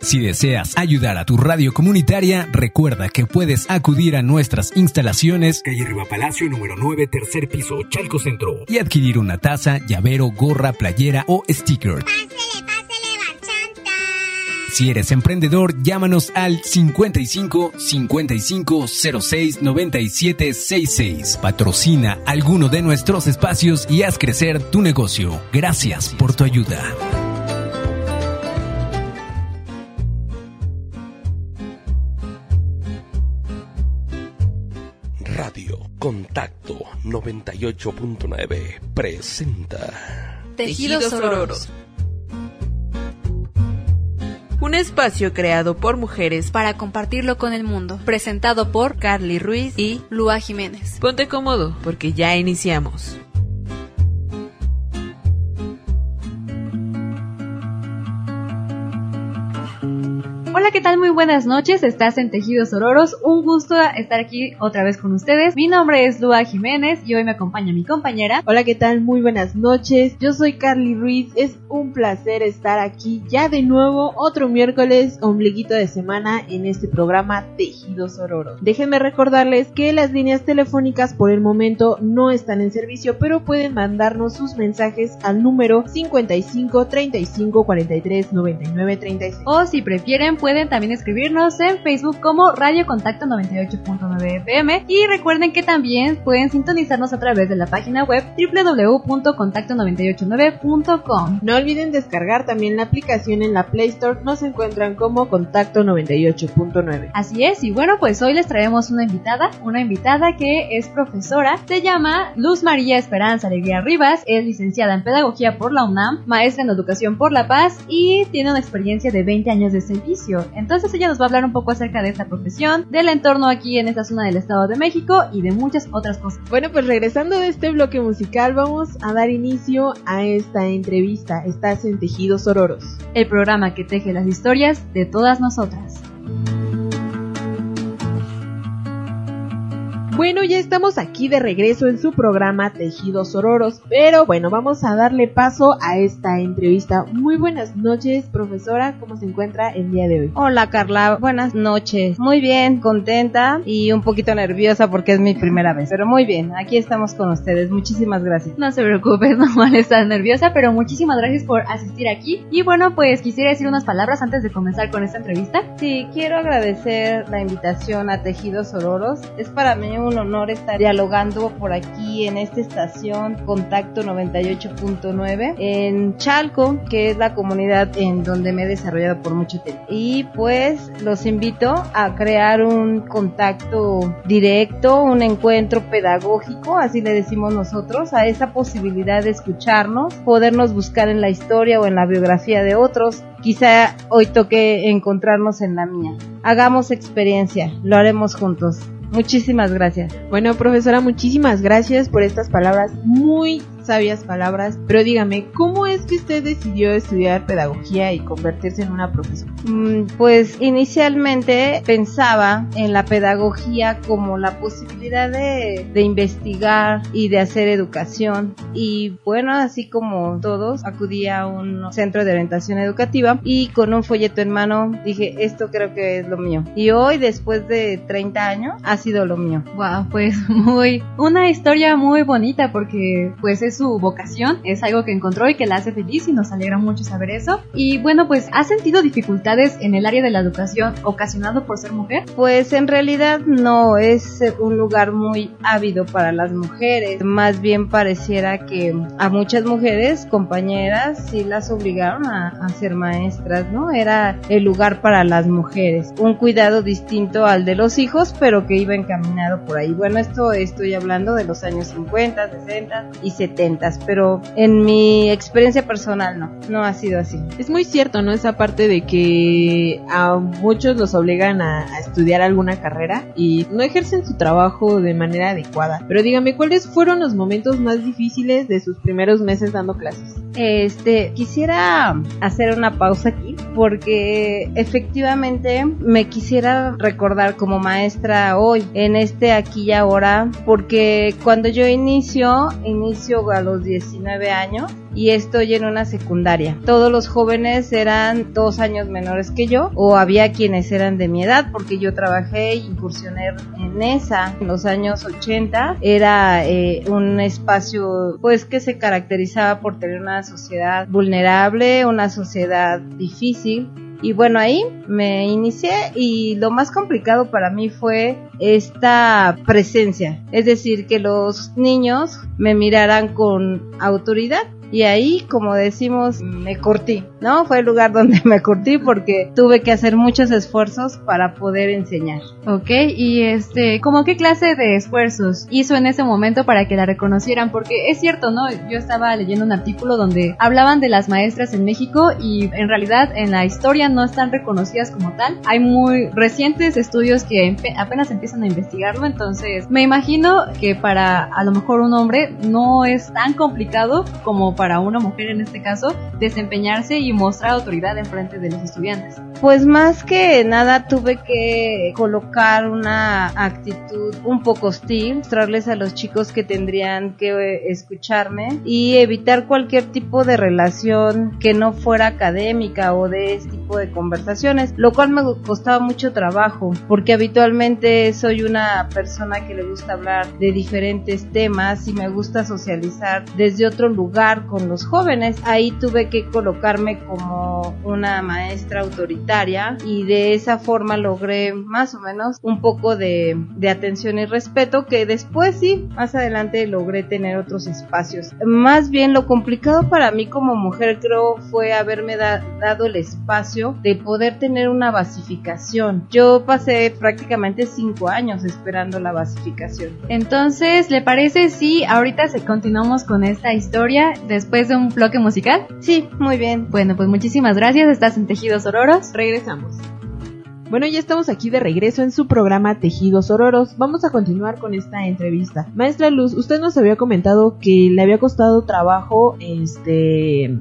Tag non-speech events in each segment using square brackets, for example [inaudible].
Si deseas ayudar a tu radio comunitaria, recuerda que puedes acudir a nuestras instalaciones, calle Riva Palacio número 9, tercer piso, Chalco Centro, y adquirir una taza, llavero, gorra, playera o sticker. Si eres emprendedor, llámanos al 55 55 06 97 66. Patrocina alguno de nuestros espacios y haz crecer tu negocio. Gracias por tu ayuda. Contacto 98.9 presenta Tejidos Ororos. Un espacio creado por mujeres para compartirlo con el mundo. Presentado por Carly Ruiz y Lua Jiménez. Ponte cómodo porque ya iniciamos. Hola, ¿qué tal? Muy buenas noches. Estás en Tejidos Ororos. Un gusto estar aquí otra vez con ustedes. Mi nombre es Lua Jiménez y hoy me acompaña mi compañera. Hola, ¿qué tal? Muy buenas noches. Yo soy Carly Ruiz. Es un placer estar aquí ya de nuevo otro miércoles ombliguito de semana en este programa Tejidos Ororos. Déjenme recordarles que las líneas telefónicas por el momento no están en servicio, pero pueden mandarnos sus mensajes al número 55 35 43 99 36. O si prefieren, pueden también escribirnos en Facebook como Radio Contacto 98.9 FM y recuerden que también pueden sintonizarnos a través de la página web www.contacto989.com. No olviden descargar también la aplicación en la Play Store, nos encuentran como Contacto 98.9. Así es, y bueno, pues hoy les traemos una invitada, una invitada que es profesora, se llama Luz María Esperanza Alegría Rivas, es licenciada en Pedagogía por la UNAM, maestra en Educación por la Paz y tiene una experiencia de 20 años de servicio. Entonces ella nos va a hablar un poco acerca de esta profesión, del entorno aquí en esta zona del Estado de México y de muchas otras cosas. Bueno, pues regresando de este bloque musical, vamos a dar inicio a esta entrevista. Estás en Tejidos Ororos. El programa que teje las historias de todas nosotras. Bueno, ya estamos aquí de regreso en su programa Tejidos Ororos, pero bueno, vamos a darle paso a esta entrevista. Muy buenas noches, profesora, ¿cómo se encuentra el día de hoy? Hola Carla, buenas noches. Muy bien, contenta y un poquito nerviosa porque es mi primera vez, pero muy bien, aquí estamos con ustedes. Muchísimas gracias. No se preocupe, [laughs] es normal estar nerviosa, pero muchísimas gracias por asistir aquí. Y bueno, pues quisiera decir unas palabras antes de comenzar con esta entrevista. Sí, quiero agradecer la invitación a Tejidos Ororos. Es para mí un honor estar dialogando por aquí en esta estación Contacto 98.9 en Chalco, que es la comunidad en donde me he desarrollado por mucho tiempo. Y pues los invito a crear un contacto directo, un encuentro pedagógico, así le decimos nosotros, a esa posibilidad de escucharnos, podernos buscar en la historia o en la biografía de otros. Quizá hoy toque encontrarnos en la mía. Hagamos experiencia, lo haremos juntos. Muchísimas gracias. Bueno, profesora, muchísimas gracias por estas palabras muy sabias palabras, pero dígame, ¿cómo es que usted decidió estudiar pedagogía y convertirse en una profesora? Mm, pues inicialmente pensaba en la pedagogía como la posibilidad de, de, investigar y de hacer educación y bueno, así como todos, acudí a un centro de orientación educativa y con un folleto en mano dije, esto creo que es lo mío. Y hoy, después de 30 años, ha sido lo mío. Wow, pues [laughs] muy, una historia muy bonita porque pues es su vocación, es algo que encontró y que la hace feliz y nos alegra mucho saber eso. Y bueno, pues ¿ha sentido dificultades en el área de la educación ocasionado por ser mujer? Pues en realidad no, es un lugar muy ávido para las mujeres. Más bien pareciera que a muchas mujeres, compañeras, sí las obligaron a, a ser maestras, ¿no? Era el lugar para las mujeres. Un cuidado distinto al de los hijos, pero que iba encaminado por ahí. Bueno, esto estoy hablando de los años 50, 60 y 70 pero en mi experiencia personal no, no ha sido así. Es muy cierto, ¿no? Esa parte de que a muchos los obligan a, estudiar alguna carrera y no ejercen su trabajo de manera adecuada. Pero dígame, ¿cuáles fueron los momentos más difíciles de sus primeros meses dando clases? Este, quisiera hacer una pausa aquí porque efectivamente me quisiera recordar como maestra hoy en este aquí y ahora porque cuando yo inicio, inicio a los 19 años y estoy en una secundaria. Todos los jóvenes eran dos años menores que yo o había quienes eran de mi edad porque yo trabajé e incursioné en esa en los años 80. Era eh, un espacio pues que se caracterizaba por tener una sociedad vulnerable, una sociedad difícil y bueno, ahí me inicié y lo más complicado para mí fue esta presencia. Es decir, que los niños me miraran con autoridad y ahí, como decimos, me curtí, ¿no? Fue el lugar [laughs] donde me curtí porque tuve que hacer muchos esfuerzos para poder enseñar. Ok, y este, ¿cómo qué clase de esfuerzos hizo en ese momento para que la reconocieran? Porque es cierto, ¿no? Yo estaba leyendo un artículo donde hablaban de las maestras en México y en realidad en la historia no están reconocidas como tal. Hay muy recientes estudios que apenas empiezan a investigarlo, entonces me imagino que para a lo mejor un hombre no es tan complicado como para una mujer en este caso desempeñarse y mostrar autoridad en frente de los estudiantes? Pues más que nada tuve que colocar una actitud un poco hostil, mostrarles a los chicos que tendrían que escucharme y evitar cualquier tipo de relación que no fuera académica o de este tipo de conversaciones, lo cual me costaba mucho trabajo porque habitualmente soy una persona que le gusta hablar de diferentes temas y me gusta socializar desde otro lugar con los jóvenes. Ahí tuve que colocarme como una maestra autoritaria y de esa forma logré más o menos un poco de, de atención y respeto que después sí, más adelante logré tener otros espacios. Más bien lo complicado para mí como mujer creo fue haberme dado el espacio de poder tener una basificación. Yo pasé prácticamente cinco años esperando la basificación. Entonces, ¿le parece si ahorita se continuamos con esta historia después de un bloque musical? Sí, muy bien. Bueno, pues muchísimas gracias. Estás en Tejidos Ororos. Regresamos. Bueno, ya estamos aquí de regreso en su programa Tejidos Ororos. Vamos a continuar con esta entrevista. Maestra Luz, usted nos había comentado que le había costado trabajo este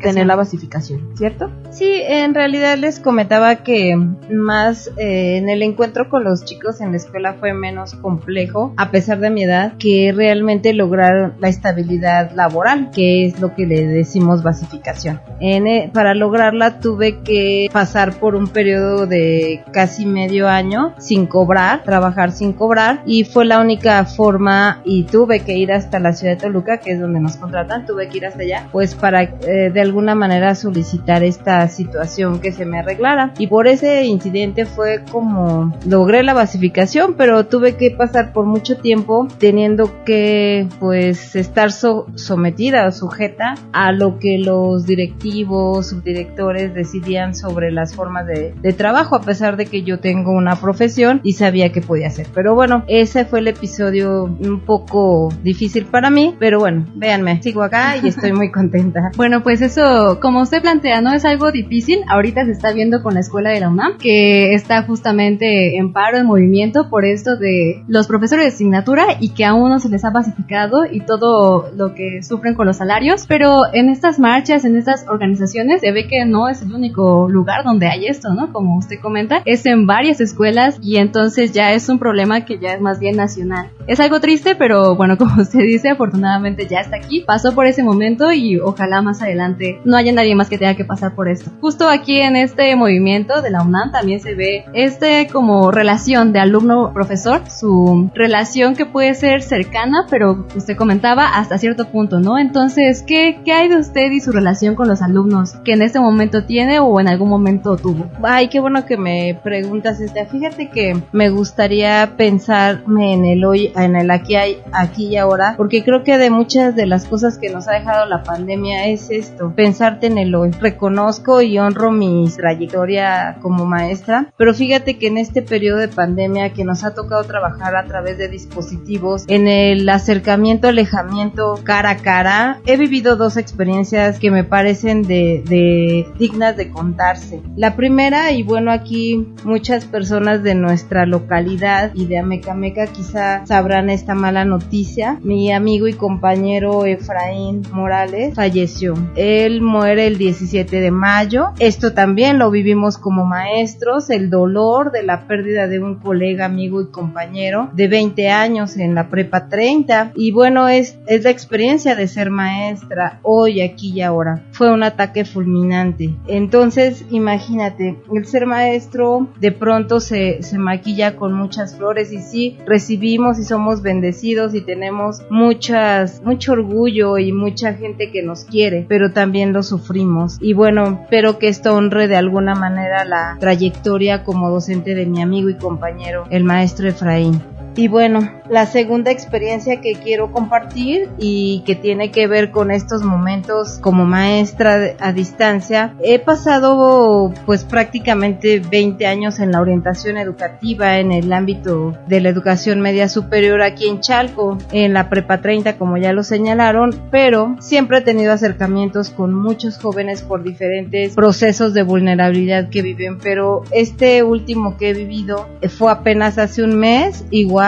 tener la basificación, ¿cierto? Sí, en realidad les comentaba que más eh, en el encuentro con los chicos en la escuela fue menos complejo, a pesar de mi edad, que realmente lograr la estabilidad laboral, que es lo que le decimos basificación. En, eh, para lograrla tuve que pasar por un periodo de casi medio año sin cobrar, trabajar sin cobrar y fue la única forma y tuve que ir hasta la ciudad de Toluca, que es donde nos contratan, tuve que ir hasta allá, pues para eh, de alguna manera solicitar esta situación que se me arreglara. Y por ese incidente fue como logré la basificación, pero tuve que pasar por mucho tiempo teniendo que pues estar sometida o sujeta a lo que los directivos, subdirectores decidían sobre las formas de, de trabajo pesar de que yo tengo una profesión y sabía que podía hacer. Pero bueno, ese fue el episodio un poco difícil para mí, pero bueno, véanme, sigo acá y estoy muy contenta. [laughs] bueno, pues eso, como usted plantea, no es algo difícil. Ahorita se está viendo con la escuela de la UNAM, que está justamente en paro, en movimiento por esto de los profesores de asignatura y que aún no se les ha pacificado y todo lo que sufren con los salarios. Pero en estas marchas, en estas organizaciones, se ve que no es el único lugar donde hay esto, ¿no? Como usted comenta es en varias escuelas y entonces ya es un problema que ya es más bien nacional. Es algo triste, pero bueno, [laughs] como usted dice, afortunadamente ya está aquí, pasó por ese momento y ojalá más adelante no haya nadie más que tenga que pasar por esto. Justo aquí en este movimiento de la UNAM también se ve este como relación de alumno-profesor, su relación que puede ser cercana, pero usted comentaba hasta cierto punto, ¿no? Entonces, ¿qué, qué hay de usted y su relación con los alumnos que en este momento tiene o en algún momento tuvo? Ay, qué bueno que me preguntas, este, fíjate que me gustaría pensarme en el hoy, en el aquí, aquí y ahora, porque creo que de muchas de las cosas que nos ha dejado la pandemia es esto, pensarte en el hoy. Reconozco y honro mi trayectoria como maestra, pero fíjate que en este periodo de pandemia que nos ha tocado trabajar a través de dispositivos, en el acercamiento, alejamiento cara a cara, he vivido dos experiencias que me parecen de, de dignas de contarse. La primera, y bueno, aquí muchas personas de nuestra localidad y de Amecameca quizá sabrán esta mala noticia. Mi amigo y compañero Efraín Morales falleció. Él muere el 17 de mayo. Esto también lo vivimos como maestros, el dolor de la pérdida de un colega, amigo y compañero de 20 años en la prepa 30. Y bueno, es, es la experiencia de ser maestra hoy, aquí y ahora. Fue un ataque fulminante. Entonces, imagínate, el ser maestro de pronto se, se maquilla con muchas flores y sí, recibimos y somos bendecidos y tenemos muchas, mucho orgullo y mucha gente que nos quiere, pero también lo sufrimos. Y bueno, espero que esto honre de alguna manera la trayectoria como docente de mi amigo y compañero, el maestro Efraín. Y bueno, la segunda experiencia que quiero compartir y que tiene que ver con estos momentos como maestra a distancia, he pasado pues prácticamente 20 años en la orientación educativa en el ámbito de la educación media superior aquí en Chalco, en la prepa 30 como ya lo señalaron, pero siempre he tenido acercamientos con muchos jóvenes por diferentes procesos de vulnerabilidad que viven, pero este último que he vivido fue apenas hace un mes, igual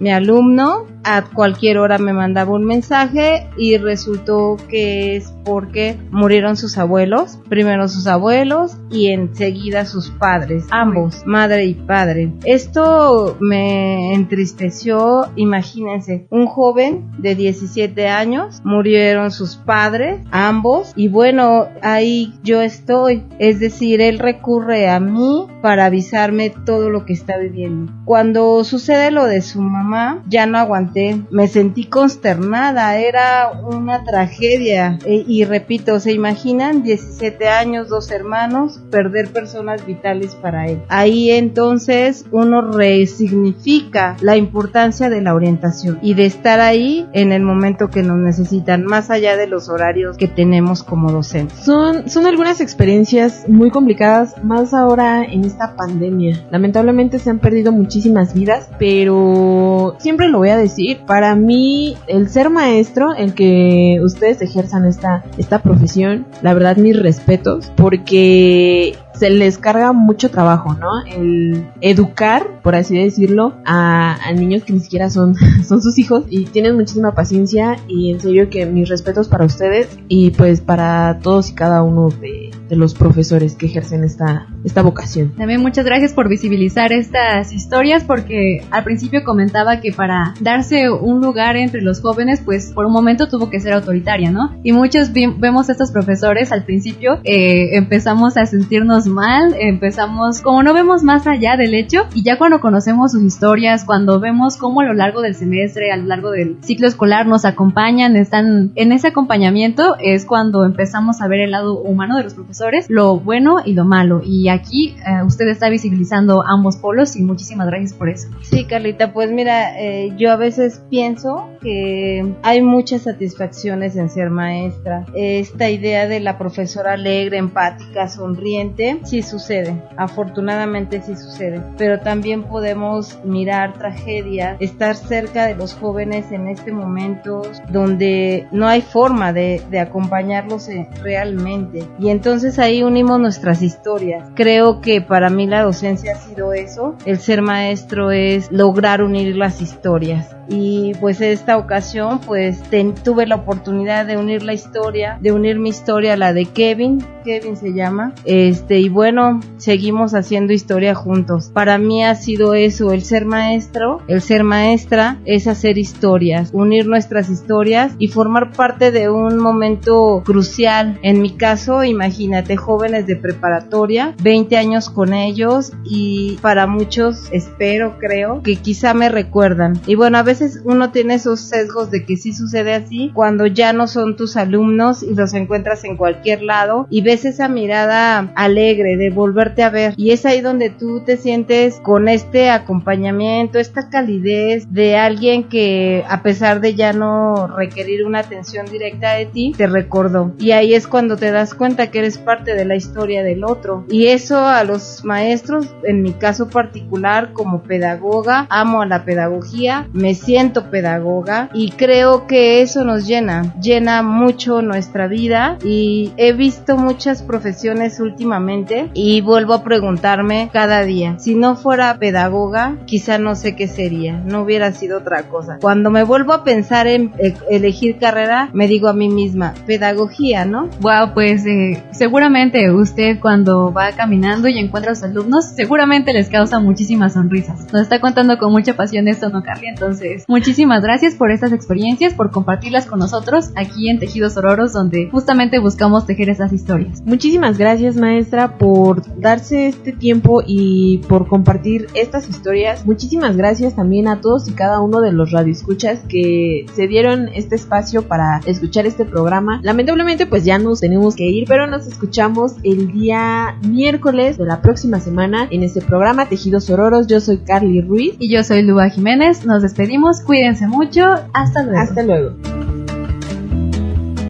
mi alumno a cualquier hora me mandaba un mensaje y resultó que es porque murieron sus abuelos, primero sus abuelos y enseguida sus padres, ambos, madre y padre. Esto me entristeció, imagínense, un joven de 17 años, murieron sus padres, ambos, y bueno, ahí yo estoy, es decir, él recurre a mí para avisarme todo lo que está viviendo. Cuando sucede lo de su mamá, ya no aguanté, me sentí consternada, era una tragedia. E, y repito, ¿se imaginan? 17 años, dos hermanos, perder personas vitales para él. Ahí entonces uno resignifica la importancia de la orientación y de estar ahí en el momento que nos necesitan, más allá de los horarios que tenemos como docentes. Son, son algunas experiencias muy complicadas, más ahora en esta pandemia. Lamentablemente se han perdido muchísimas vidas, pero siempre lo voy a decir, para mí el ser maestro, el que ustedes ejerzan esta, esta profesión, la verdad mis respetos, porque se les carga mucho trabajo, ¿no? El educar, por así decirlo, a, a, niños que ni siquiera son, [laughs] son sus hijos y tienen muchísima paciencia y en serio que mis respetos para ustedes y pues para todos y cada uno de, de los profesores que ejercen esta, esta vocación. También muchas gracias por visibilizar estas historias porque al principio comentaba que para darse un lugar entre los jóvenes pues por un momento tuvo que ser autoritaria, ¿no? Y muchos vemos a estos profesores al principio eh, empezamos a sentirnos mal, empezamos, como no vemos más allá del hecho, y ya cuando conocemos sus historias, cuando vemos cómo a lo largo del semestre, a lo largo del ciclo escolar nos acompañan, están en ese acompañamiento, es cuando empezamos a ver el lado humano de los profesores, lo bueno y lo malo. Y aquí eh, usted está visibilizando ambos polos y muchísimas gracias por eso. Sí, Carlita, pues mira, eh, yo a veces pienso que hay muchas satisfacciones en ser maestra. Esta idea de la profesora alegre, empática, sonriente, sí sucede, afortunadamente sí sucede, pero también podemos mirar tragedias, estar cerca de los jóvenes en este momento donde no hay forma de, de acompañarlos eh, realmente. Y entonces ahí unimos nuestras historias. Creo que para mí la docencia ha sido eso, el ser maestro es lograr unir las historias y pues esta ocasión pues tuve la oportunidad de unir la historia, de unir mi historia a la de Kevin, Kevin se llama, este y bueno, seguimos haciendo historia juntos. Para mí ha sido eso, el ser maestro, el ser maestra es hacer historias, unir nuestras historias y formar parte de un momento crucial. En mi caso, imagínate jóvenes de preparatoria, 20 años con ellos y para muchos espero, creo que quizá me recuerdan. Y bueno, a veces uno tiene esos sesgos de que sí sucede así cuando ya no son tus alumnos y los encuentras en cualquier lado y ves esa mirada alegre de volverte a ver. Y es ahí donde tú te sientes con este acompañamiento, esta calidez de alguien que a pesar de ya no requerir una atención directa de ti, te recordó. Y ahí es cuando te das cuenta que eres parte de la historia del otro. Y eso a los maestros, en mi caso particular como pedagoga, amo a la pedagogía, me siento siento pedagoga y creo que eso nos llena, llena mucho nuestra vida y he visto muchas profesiones últimamente y vuelvo a preguntarme cada día, si no fuera pedagoga, quizá no sé qué sería, no hubiera sido otra cosa. Cuando me vuelvo a pensar en eh, elegir carrera, me digo a mí misma, pedagogía, ¿no? Wow, pues eh, seguramente usted cuando va caminando y encuentra a sus alumnos, seguramente les causa muchísimas sonrisas. Nos está contando con mucha pasión esto, ¿no, Carly? Entonces, muchísimas gracias por estas experiencias, por compartirlas con nosotros aquí en Tejidos Ororos, donde justamente buscamos tejer esas historias. Muchísimas gracias, maestra, por darse este tiempo y por compartir estas historias. Muchísimas gracias también a todos y cada uno de los radioescuchas que se dieron este espacio para escuchar este programa. Lamentablemente, pues ya nos tenemos que ir, pero nos escuchamos el día miércoles de la próxima semana en este programa Tejidos Ororos. Yo soy Carly Ruiz. Y yo soy Luba Jiménez. Nos despedimos. Cuídense mucho. Hasta luego. Hasta luego.